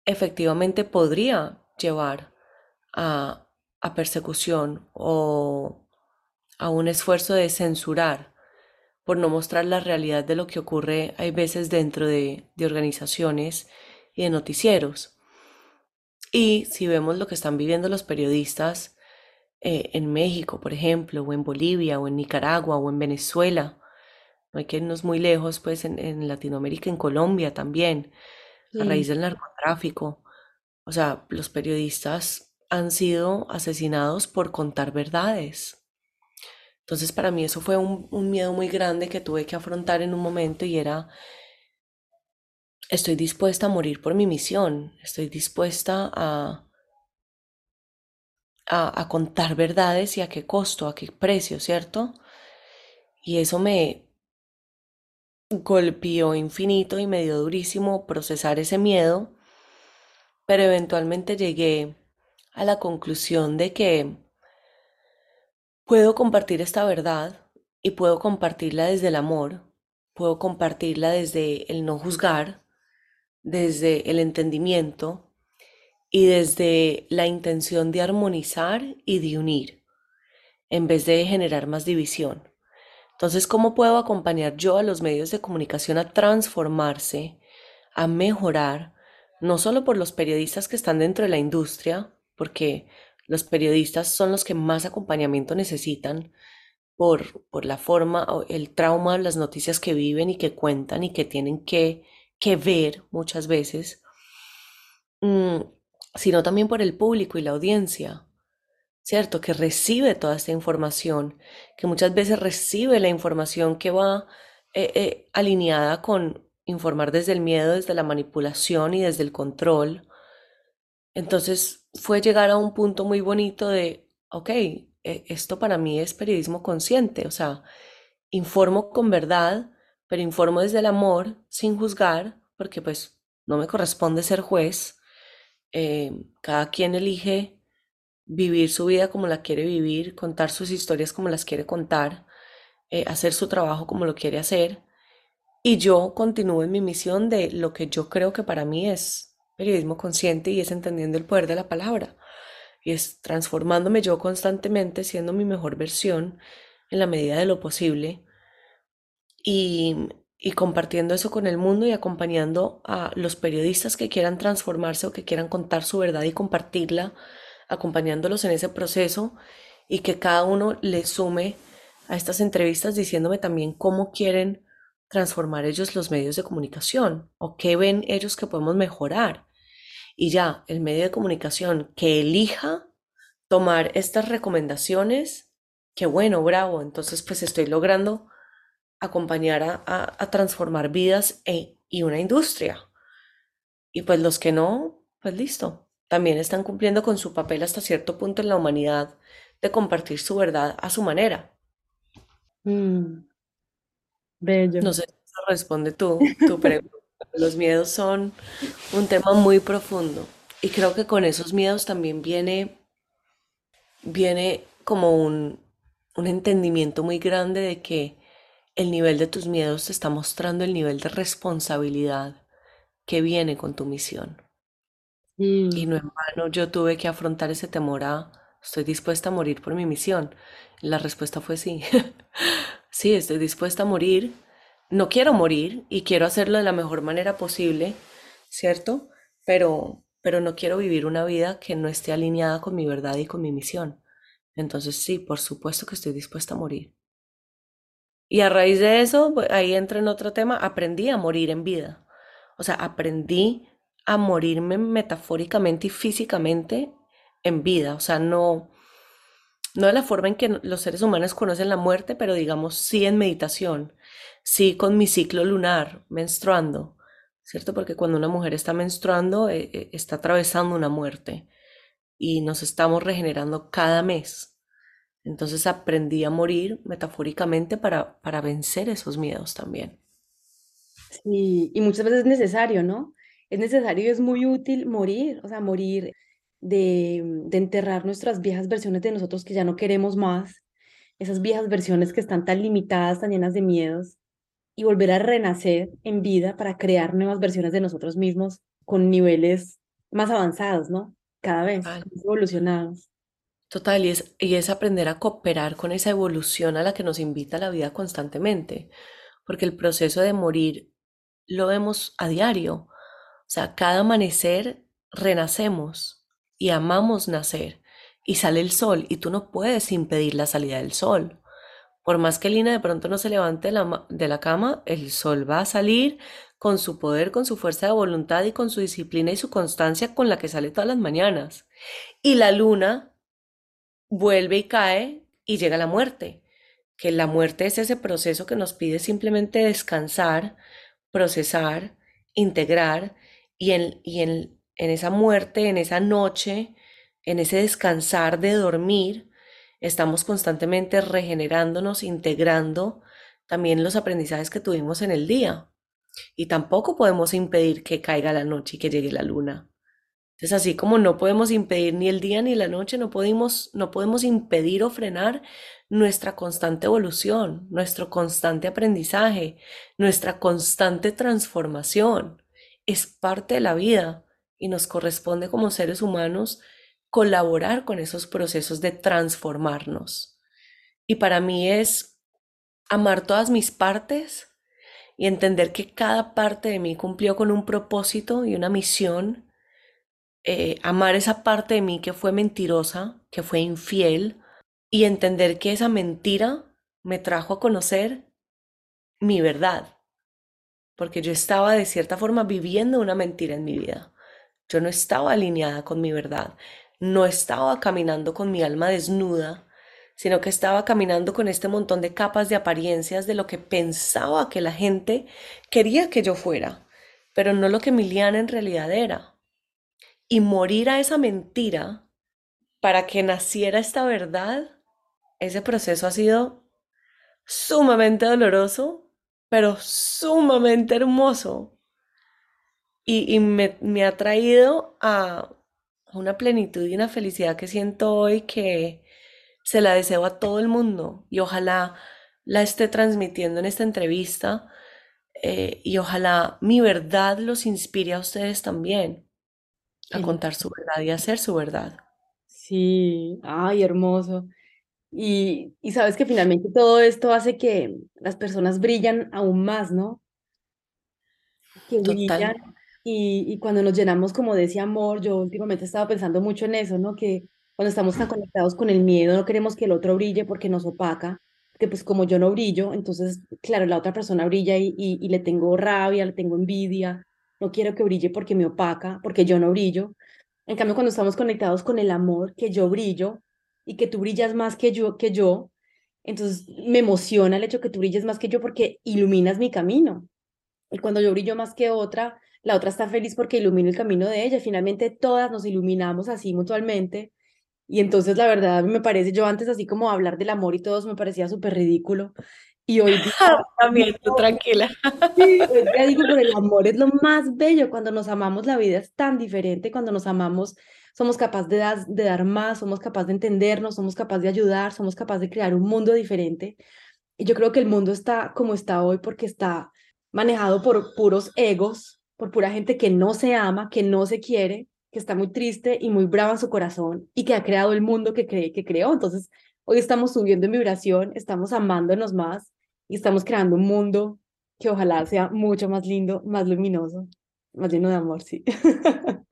efectivamente podría llevar a, a persecución o a un esfuerzo de censurar por no mostrar la realidad de lo que ocurre, hay veces dentro de, de organizaciones y de noticieros. Y si vemos lo que están viviendo los periodistas eh, en México, por ejemplo, o en Bolivia, o en Nicaragua, o en Venezuela, no hay que irnos muy lejos, pues en, en Latinoamérica, en Colombia también, a raíz Sí, del narcotráfico. O sea, los periodistas han sido asesinados por contar verdades. Entonces, para mí eso fue un, un miedo muy grande que tuve que afrontar en un momento y era, estoy dispuesta a morir por mi misión, estoy dispuesta a, a, contar verdades y a qué costo, a qué precio, ¿cierto? Y eso me golpeó infinito y me dio durísimo procesar ese miedo, pero eventualmente llegué a la conclusión de que puedo compartir esta verdad y puedo compartirla desde el amor, puedo compartirla desde el no juzgar, desde el entendimiento y desde la intención de armonizar y de unir, en vez de generar más división. Entonces, ¿cómo puedo acompañar yo a los medios de comunicación a transformarse, a mejorar, no solo por los periodistas que están dentro de la industria, porque los periodistas son los que más acompañamiento necesitan por, por la forma o el trauma, las noticias que viven y que cuentan y que tienen que, que ver muchas veces, mm, sino también por el público y la audiencia. ¿cierto? Que recibe toda esta información, que muchas veces recibe la información que va eh, eh, alineada con informar desde el miedo, desde la manipulación y desde el control. Entonces fue llegar a un punto muy bonito de, ok, eh, esto para mí es periodismo consciente, o sea, informo con verdad, pero informo desde el amor, sin juzgar, porque pues no me corresponde ser juez. Eh, cada quien elige vivir su vida como la quiere vivir, contar sus historias como las quiere contar, eh, hacer su trabajo como lo quiere hacer. Y yo continúo en mi misión de lo que yo creo que para mí es periodismo consciente y es entendiendo el poder de la palabra. Y es transformándome yo constantemente, siendo mi mejor versión en la medida de lo posible y, y compartiendo eso con el mundo y acompañando a los periodistas que quieran transformarse o que quieran contar su verdad y compartirla, acompañándolos en ese proceso y que cada uno le sume a estas entrevistas diciéndome también cómo quieren transformar ellos los medios de comunicación o qué ven ellos que podemos mejorar. Y ya, el medio de comunicación que elija tomar estas recomendaciones, qué bueno, bravo, entonces pues estoy logrando acompañar a, transformar vidas e, y una industria. Y pues los que no, pues listo, también están cumpliendo con su papel hasta cierto punto en la humanidad de compartir su verdad a su manera. Mm. Bello. No sé si responde tú, tu pregunta. Los miedos son un tema muy profundo y creo que con esos miedos también viene, viene como un, un entendimiento muy grande de que el nivel de tus miedos te está mostrando el nivel de responsabilidad que viene con tu misión. Y no en vano yo tuve que afrontar ese temor a, estoy dispuesta a morir por mi misión. La respuesta fue sí. sí, estoy dispuesta a morir, no quiero morir y quiero hacerlo de la mejor manera posible, ¿cierto? Pero, pero no quiero vivir una vida que no esté alineada con mi verdad y con mi misión. Entonces sí, por supuesto que estoy dispuesta a morir. Y a raíz de eso, pues, ahí entra en otro tema, aprendí a morir en vida. O sea, aprendí a morirme metafóricamente y físicamente en vida. O sea, no, no de la forma en que los seres humanos conocen la muerte, pero digamos sí en meditación, sí con mi ciclo lunar, menstruando, ¿cierto? Porque cuando una mujer está menstruando, eh, eh, está atravesando una muerte y nos estamos regenerando cada mes. Entonces aprendí a morir metafóricamente para, para vencer esos miedos también. Sí, y muchas veces es necesario, ¿no? Es necesario y es muy útil morir, o sea, morir de, de enterrar nuestras viejas versiones de nosotros que ya no queremos más, esas viejas versiones que están tan limitadas, tan llenas de miedos, y volver a renacer en vida para crear nuevas versiones de nosotros mismos con niveles más avanzados, ¿no? Cada vez, más evolucionados. Total, y es, y es aprender a cooperar con esa evolución a la que nos invita la vida constantemente, porque el proceso de morir lo vemos a diario. O sea, cada amanecer renacemos y amamos nacer y sale el sol y tú no puedes impedir la salida del sol. Por más que Lina de pronto no se levante de la, cama, el sol va a salir con su poder, con su fuerza de voluntad y con su disciplina y su constancia con la que sale todas las mañanas. Y la luna vuelve y cae y llega la muerte, que la muerte es ese proceso que nos pide simplemente descansar, procesar, integrar y en, y en esa muerte, en esa noche, en ese descansar de dormir, estamos constantemente regenerándonos, integrando también los aprendizajes que tuvimos en el día. Y tampoco podemos impedir que caiga la noche y que llegue la luna. Es así como no podemos impedir ni el día ni la noche, no podemos, no podemos impedir o frenar nuestra constante evolución, nuestro constante aprendizaje, nuestra constante transformación. Es parte de la vida y nos corresponde como seres humanos colaborar con esos procesos de transformarnos. Y para mí es amar todas mis partes y entender que cada parte de mí cumplió con un propósito y una misión. Eh, amar esa parte de mí que fue mentirosa, que fue infiel, y entender que esa mentira me trajo a conocer mi verdad, porque yo estaba de cierta forma viviendo una mentira en mi vida. Yo no estaba alineada con mi verdad, no estaba caminando con mi alma desnuda, sino que estaba caminando con este montón de capas de apariencias de lo que pensaba que la gente quería que yo fuera, pero no lo que Miliana en realidad era. Y morir a esa mentira para que naciera esta verdad, ese proceso ha sido sumamente doloroso, pero sumamente hermoso. Y, me, ha traído a una plenitud y una felicidad que siento hoy que se la deseo a todo el mundo y ojalá la esté transmitiendo en esta entrevista eh, y ojalá mi verdad los inspire a ustedes también a contar su verdad y a hacer su verdad. Sí, ay, hermoso. Y, y sabes que finalmente todo esto hace que las personas brillan aún más, ¿no? Que brillan y, y, cuando nos llenamos como de ese amor, yo últimamente estaba pensando mucho en eso, ¿no? Que cuando estamos tan conectados con el miedo, no queremos que el otro brille porque nos opaca, que pues como yo no brillo, entonces, claro, la otra persona brilla y, y, y le tengo rabia, le tengo envidia, no quiero que brille porque me opaca, porque yo no brillo. En cambio, cuando estamos conectados con el amor, que yo brillo y que tú brillas más que yo, que yo, entonces me emociona el hecho que tú brilles más que yo porque iluminas mi camino. Y cuando yo brillo más que otra, la otra está feliz porque ilumino el camino de ella. Finalmente todas nos iluminamos así mutuamente y entonces la verdad me parece, yo antes así como hablar del amor y todo me parecía súper ridículo. Y hoy día... También, tú tranquila. Sí, hoy día digo, pero el amor es lo más bello. Cuando nos amamos, la vida es tan diferente. Cuando nos amamos, somos capaces de, dar, de dar más, somos capaces de entendernos, somos capaces de ayudar, somos capaces de crear un mundo diferente. Y yo creo que el mundo está como está hoy porque está manejado por puros egos, por pura gente que no se ama, que no se quiere, que está muy triste y muy brava en su corazón y que ha creado el mundo que, cree, que creó. Entonces, hoy estamos subiendo en vibración, estamos amándonos más y estamos creando un mundo que ojalá sea mucho más lindo, más luminoso, más lleno de amor, sí.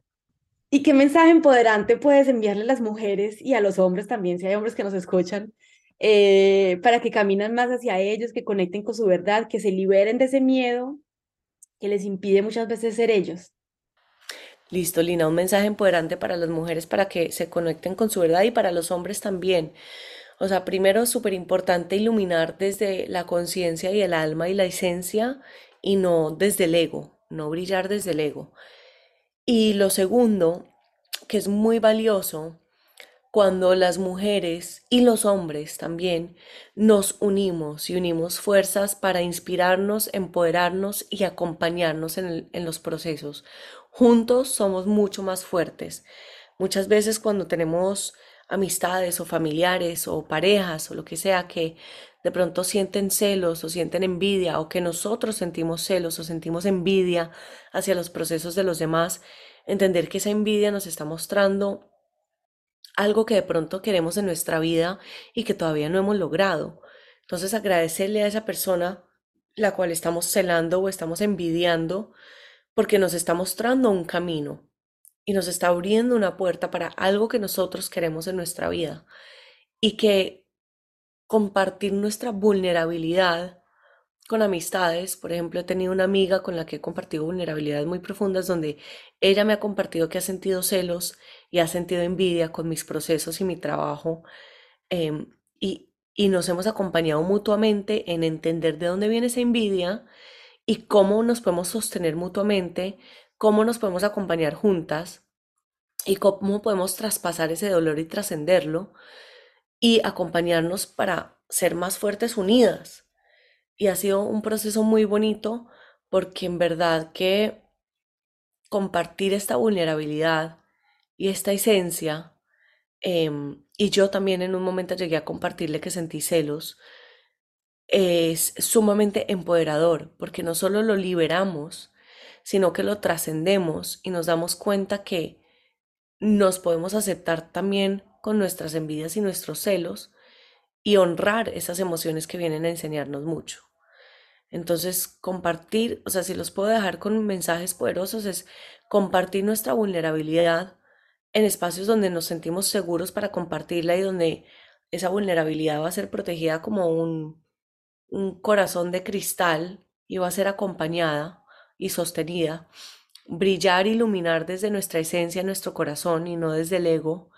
¿Y qué mensaje empoderante puedes enviarle a las mujeres y a los hombres también, si hay hombres que nos escuchan, eh, para que caminen más hacia ellos, que conecten con su verdad, que se liberen de ese miedo que les impide muchas veces ser ellos? Listo, Lina, un mensaje empoderante para las mujeres para que se conecten con su verdad y para los hombres también. O sea, primero, súper importante iluminar desde la conciencia y el alma y la esencia y no desde el ego, no brillar desde el ego. Y lo segundo, que es muy valioso, cuando las mujeres y los hombres también nos unimos y unimos fuerzas para inspirarnos, empoderarnos y acompañarnos en, en los procesos. Juntos somos mucho más fuertes. Muchas veces cuando tenemos amistades o familiares o parejas o lo que sea que de pronto sienten celos o sienten envidia o que nosotros sentimos celos o sentimos envidia hacia los procesos de los demás, entender que esa envidia nos está mostrando algo que de pronto queremos en nuestra vida y que todavía no hemos logrado. Entonces agradecerle a esa persona la cual estamos celando o estamos envidiando porque nos está mostrando un camino y nos está abriendo una puerta para algo que nosotros queremos en nuestra vida y que compartir nuestra vulnerabilidad con amistades, por ejemplo, he tenido una amiga con la que he compartido vulnerabilidades muy profundas donde ella me ha compartido que ha sentido celos y ha sentido envidia con mis procesos y mi trabajo em, y, y nos hemos acompañado mutuamente en entender de dónde viene esa envidia y cómo nos podemos sostener mutuamente, cómo nos podemos acompañar juntas y cómo podemos traspasar ese dolor y trascenderlo y acompañarnos para ser más fuertes unidas. Y ha sido un proceso muy bonito porque en verdad que compartir esta vulnerabilidad y esta esencia, em, y yo también en un momento llegué a compartirle que sentí celos, es sumamente empoderador, porque no solo lo liberamos, sino que lo trascendemos y nos damos cuenta que nos podemos aceptar también con nuestras envidias y nuestros celos y honrar esas emociones que vienen a enseñarnos mucho. Entonces, compartir, o sea, si los puedo dejar con mensajes poderosos, es compartir nuestra vulnerabilidad en espacios donde nos sentimos seguros para compartirla y donde esa vulnerabilidad va a ser protegida como un, un corazón de cristal y va a ser acompañada y sostenida, brillar, iluminar desde nuestra esencia, nuestro corazón y no desde el ego,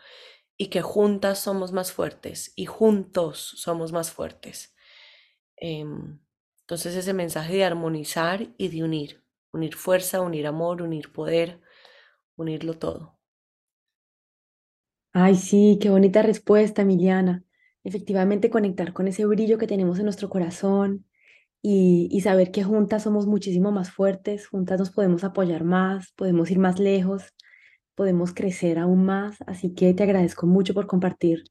y que juntas somos más fuertes y juntos somos más fuertes. Em, entonces ese mensaje de armonizar y de unir, unir fuerza, unir amor, unir poder, unirlo todo. Ay, sí, qué bonita respuesta, Emiliana efectivamente conectar con ese brillo que tenemos en nuestro corazón y, saber que juntas somos muchísimo más fuertes, juntas nos podemos apoyar más, podemos ir más lejos, podemos crecer aún más. Así que te agradezco mucho por compartir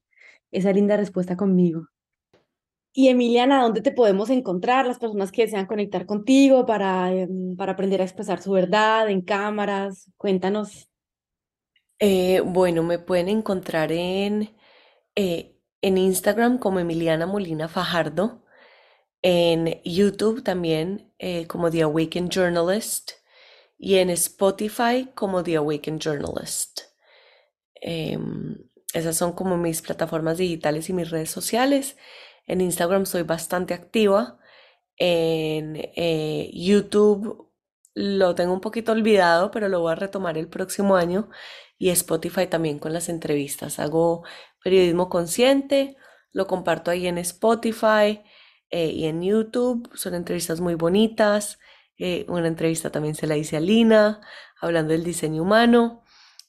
esa linda respuesta conmigo. Y Emiliana, ¿dónde te podemos encontrar? Las personas que desean conectar contigo para, em, para aprender a expresar su verdad en cámaras. Cuéntanos. Eh, bueno, me pueden encontrar en, eh, en Instagram como Emiliana Molina Fajardo, en YouTube también eh, como The Awakened Journalist y en Spotify como The Awakened Journalist. Em, esas son como mis plataformas digitales y mis redes sociales. En Instagram soy bastante activa. En eh, YouTube lo tengo un poquito olvidado, pero lo voy a retomar el próximo año. Y Spotify también con las entrevistas. Hago periodismo consciente, lo comparto ahí en Spotify eh, y en YouTube. Son entrevistas muy bonitas. Eh, una entrevista también se la hice a Lina, hablando del diseño humano.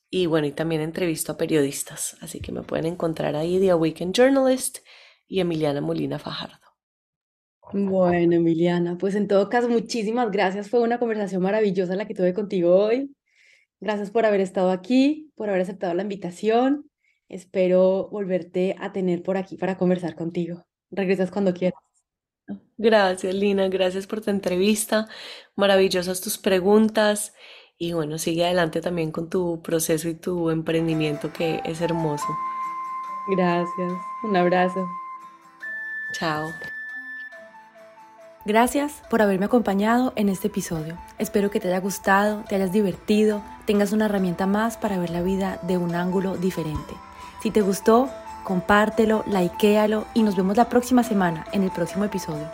Y bueno, y también entrevisto a periodistas. Así que me pueden encontrar ahí, The Awakened Journalist y Emiliana Molina Fajardo. Bueno, Emiliana, pues en todo caso, muchísimas gracias. Fue una conversación maravillosa la que tuve contigo hoy. Gracias por haber estado aquí, por haber aceptado la invitación. Espero volverte a tener por aquí para conversar contigo. Regresas cuando quieras. Gracias, Lina. Gracias por tu entrevista. Maravillosas tus preguntas. Y bueno, sigue adelante también con tu proceso y tu emprendimiento que es hermoso. Gracias. Un abrazo. Chao. Gracias por haberme acompañado en este episodio. Espero que te haya gustado, te hayas divertido, tengas una herramienta más para ver la vida de un ángulo diferente. Si te gustó, compártelo, likealo y nos vemos la próxima semana en el próximo episodio.